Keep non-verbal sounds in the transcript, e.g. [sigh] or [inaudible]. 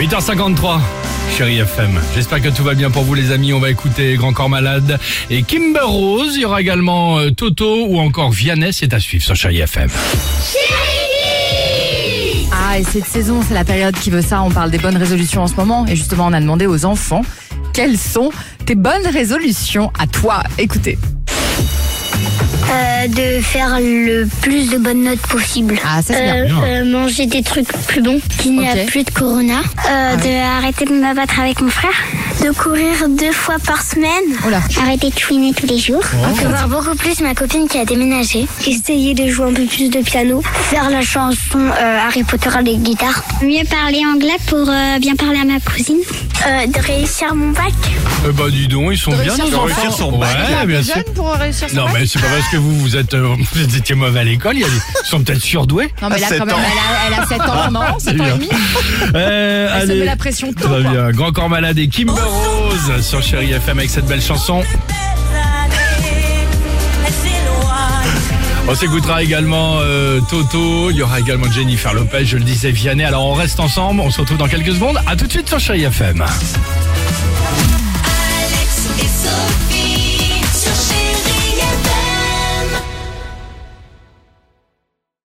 8h53, chérie FM. J'espère que tout va bien pour vous les amis. On va écouter Grand Corps Malade et Kimber Rose. Il y aura également euh, Toto ou encore Vianney. C'est à suivre sur chérie FM. Ah, et cette saison, c'est la période qui veut ça. On parle des bonnes résolutions en ce moment. Et justement, on a demandé aux enfants quelles sont tes bonnes résolutions à toi. Écoutez. Euh, de faire le plus de bonnes notes possible. Ah, ça, c'est bien. Bien. Euh, manger des trucs plus bons, qu'il n'y Ok. a plus de corona. Euh, De arrêter de me battre avec mon frère. De courir deux fois par semaine. Oh. Arrêter de chouiner tous les jours. De voir beaucoup plus ma copine qui a déménagé. Essayer de jouer un peu plus de piano. Faire la chanson euh, Harry Potter à la guitare. Mieux parler anglais pour euh, bien parler à ma cousine. de réussir mon bac. Euh, bah dis donc, ils sont bien réussir nos son enfants. bac. son Ouais, bien sûr. pour réussir Non mais c'est pas parce que vous vous êtes euh, [laughs] vous étiez mauvais à l'école, ils sont peut-être surdoués. Non, mais là, quand même, elle a, elle a 7 ans, non [laughs] 7 ans et demi. Euh, Elle se met la pression tôt, Très quoi. bien. Grand Corps Malade et Kimber Sur Chérie FM avec cette belle chanson. On s'écoutera également euh, Toto, il y aura également Jennifer Lopez, je le disais Vianney. Alors on reste ensemble, on se retrouve dans quelques secondes. À tout de suite sur Chérie FM.